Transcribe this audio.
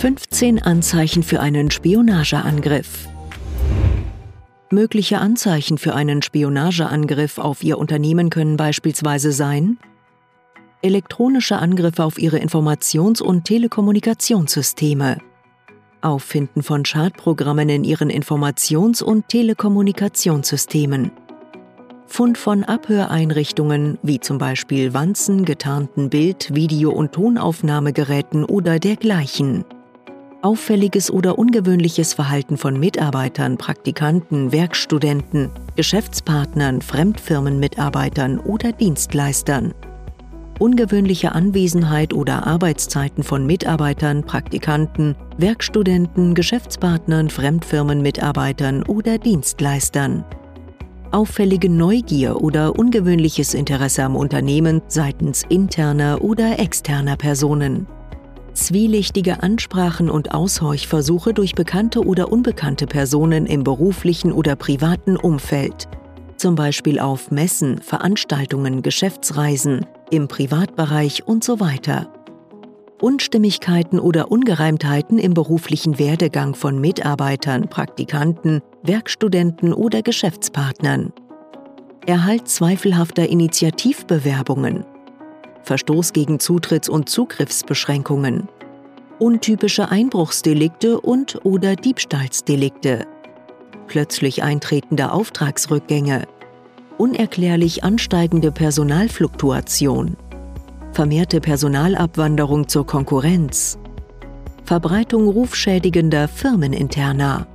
15 Anzeichen für einen Spionageangriff. Mögliche Anzeichen für einen Spionageangriff auf Ihr Unternehmen können beispielsweise sein elektronische Angriffe auf Ihre Informations- und Telekommunikationssysteme, Auffinden von Schadprogrammen in Ihren Informations- und Telekommunikationssystemen, Fund von Abhöreinrichtungen wie zum Beispiel Wanzen, getarnten Bild-, Video- und Tonaufnahmegeräten oder dergleichen auffälliges oder ungewöhnliches Verhalten von Mitarbeitern, Praktikanten, Werkstudenten, Geschäftspartnern, Fremdfirmenmitarbeitern oder Dienstleistern, ungewöhnliche Anwesenheit oder Arbeitszeiten von Mitarbeitern, Praktikanten, Werkstudenten, Geschäftspartnern, Fremdfirmenmitarbeitern oder Dienstleistern, auffällige Neugier oder ungewöhnliches Interesse am Unternehmen seitens interner oder externer Personen zwielichtige Ansprachen und Aushorchversuche durch bekannte oder unbekannte Personen im beruflichen oder privaten Umfeld, zum Beispiel auf Messen, Veranstaltungen, Geschäftsreisen, im Privatbereich und so weiter. Unstimmigkeiten oder Ungereimtheiten im beruflichen Werdegang von Mitarbeitern, Praktikanten, Werkstudenten oder Geschäftspartnern. Erhalt zweifelhafter Initiativbewerbungen, Verstoß gegen Zutritts- und Zugriffsbeschränkungen, untypische Einbruchsdelikte und oder Diebstahlsdelikte, plötzlich eintretende Auftragsrückgänge, unerklärlich ansteigende Personalfluktuation, vermehrte Personalabwanderung zur Konkurrenz, Verbreitung rufschädigender Firmeninterner.